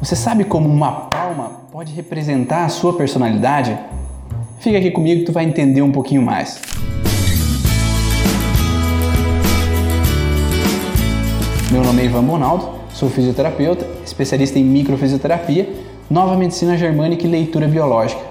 Você sabe como uma palma pode representar a sua personalidade? Fica aqui comigo que tu vai entender um pouquinho mais. Meu nome é Ivan Bonaldo, sou fisioterapeuta, especialista em microfisioterapia, nova medicina germânica e leitura biológica.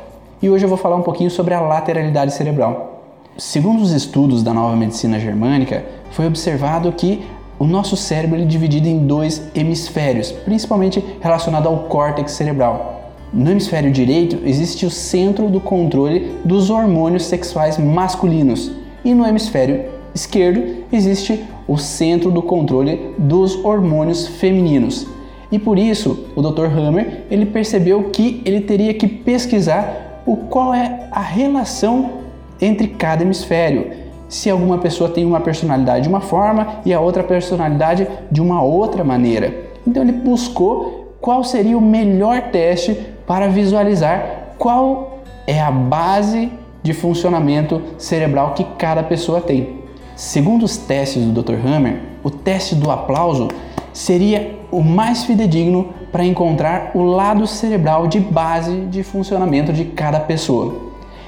E hoje eu vou falar um pouquinho sobre a lateralidade cerebral. Segundo os estudos da nova medicina germânica, foi observado que o nosso cérebro é dividido em dois hemisférios, principalmente relacionado ao córtex cerebral. No hemisfério direito existe o centro do controle dos hormônios sexuais masculinos e no hemisfério esquerdo existe o centro do controle dos hormônios femininos. E por isso, o Dr. Hammer, ele percebeu que ele teria que pesquisar o qual é a relação entre cada hemisfério se alguma pessoa tem uma personalidade de uma forma e a outra personalidade de uma outra maneira. Então ele buscou qual seria o melhor teste para visualizar qual é a base de funcionamento cerebral que cada pessoa tem. Segundo os testes do Dr. Hammer, o teste do aplauso seria o mais fidedigno para encontrar o lado cerebral de base de funcionamento de cada pessoa.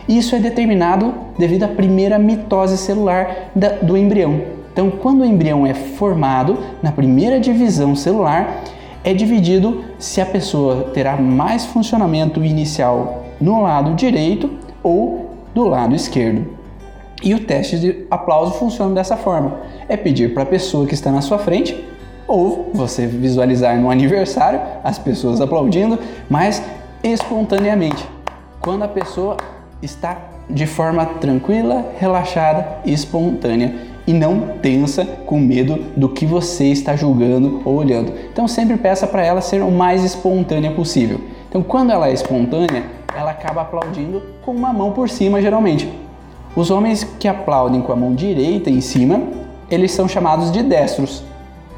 Isso é determinado devido à primeira mitose celular do embrião. Então, quando o embrião é formado, na primeira divisão celular, é dividido se a pessoa terá mais funcionamento inicial no lado direito ou do lado esquerdo. E o teste de aplauso funciona dessa forma: é pedir para a pessoa que está na sua frente, ou você visualizar no aniversário as pessoas aplaudindo, mas espontaneamente. Quando a pessoa está de forma tranquila, relaxada e espontânea e não tensa com medo do que você está julgando ou olhando. Então sempre peça para ela ser o mais espontânea possível. Então quando ela é espontânea, ela acaba aplaudindo com uma mão por cima geralmente. Os homens que aplaudem com a mão direita em cima, eles são chamados de destros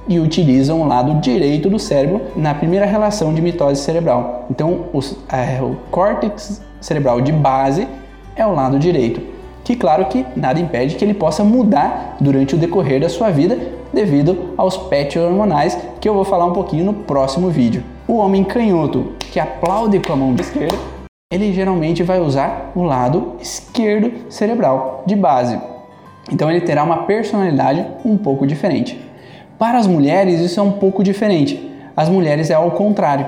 e utilizam o lado direito do cérebro na primeira relação de mitose cerebral. Então, os, é, o córtex cerebral de base é o lado direito, que claro que nada impede que ele possa mudar durante o decorrer da sua vida devido aos patches hormonais que eu vou falar um pouquinho no próximo vídeo. O homem canhoto que aplaude com a mão esquerda, ele geralmente vai usar o lado esquerdo cerebral de base. Então ele terá uma personalidade um pouco diferente. Para as mulheres isso é um pouco diferente. As mulheres é ao contrário.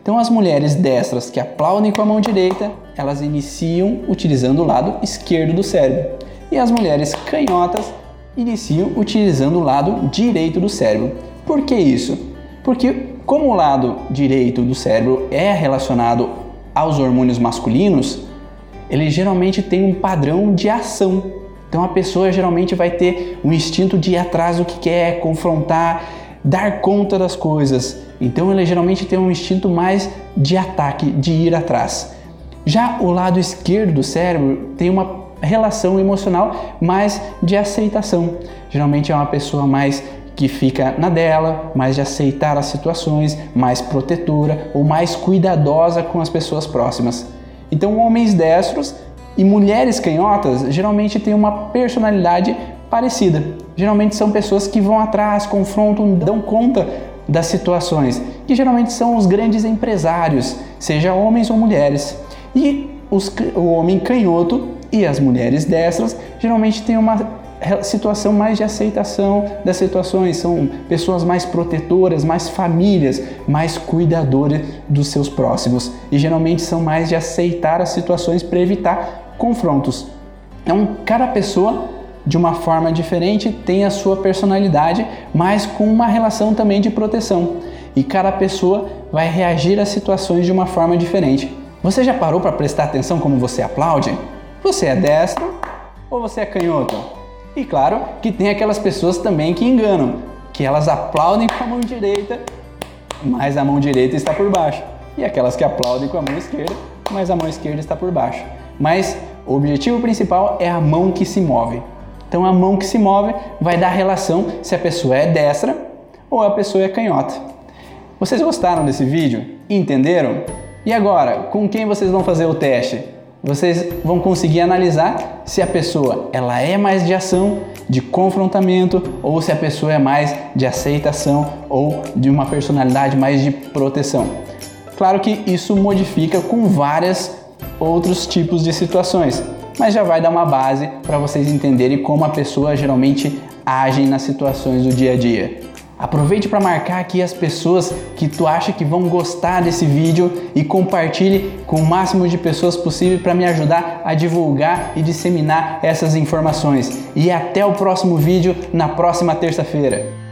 Então, as mulheres destras que aplaudem com a mão direita, elas iniciam utilizando o lado esquerdo do cérebro. E as mulheres canhotas iniciam utilizando o lado direito do cérebro. Por que isso? Porque, como o lado direito do cérebro é relacionado aos hormônios masculinos, ele geralmente tem um padrão de ação. Então, a pessoa geralmente vai ter um instinto de ir atrás do que quer, confrontar, dar conta das coisas. Então ele geralmente tem um instinto mais de ataque, de ir atrás. Já o lado esquerdo do cérebro tem uma relação emocional mais de aceitação. Geralmente é uma pessoa mais que fica na dela, mais de aceitar as situações, mais protetora ou mais cuidadosa com as pessoas próximas. Então, homens destros e mulheres canhotas geralmente têm uma personalidade parecida. Geralmente são pessoas que vão atrás, confrontam, dão conta das situações, que geralmente são os grandes empresários, seja homens ou mulheres. E os, o homem canhoto e as mulheres destras geralmente têm uma situação mais de aceitação das situações, são pessoas mais protetoras, mais famílias, mais cuidadoras dos seus próximos e geralmente são mais de aceitar as situações para evitar confrontos. Então, cada pessoa de uma forma diferente, tem a sua personalidade, mas com uma relação também de proteção. E cada pessoa vai reagir às situações de uma forma diferente. Você já parou para prestar atenção como você aplaude? Você é destro ou você é canhoto? E claro que tem aquelas pessoas também que enganam, que elas aplaudem com a mão direita, mas a mão direita está por baixo. E aquelas que aplaudem com a mão esquerda, mas a mão esquerda está por baixo. Mas o objetivo principal é a mão que se move. Então a mão que se move vai dar relação se a pessoa é destra ou a pessoa é canhota. Vocês gostaram desse vídeo? Entenderam? E agora, com quem vocês vão fazer o teste? Vocês vão conseguir analisar se a pessoa ela é mais de ação, de confrontamento ou se a pessoa é mais de aceitação ou de uma personalidade mais de proteção. Claro que isso modifica com várias outros tipos de situações, mas já vai dar uma base para vocês entenderem como a pessoa geralmente age nas situações do dia a dia. Aproveite para marcar aqui as pessoas que tu acha que vão gostar desse vídeo e compartilhe com o máximo de pessoas possível para me ajudar a divulgar e disseminar essas informações. E até o próximo vídeo na próxima terça-feira.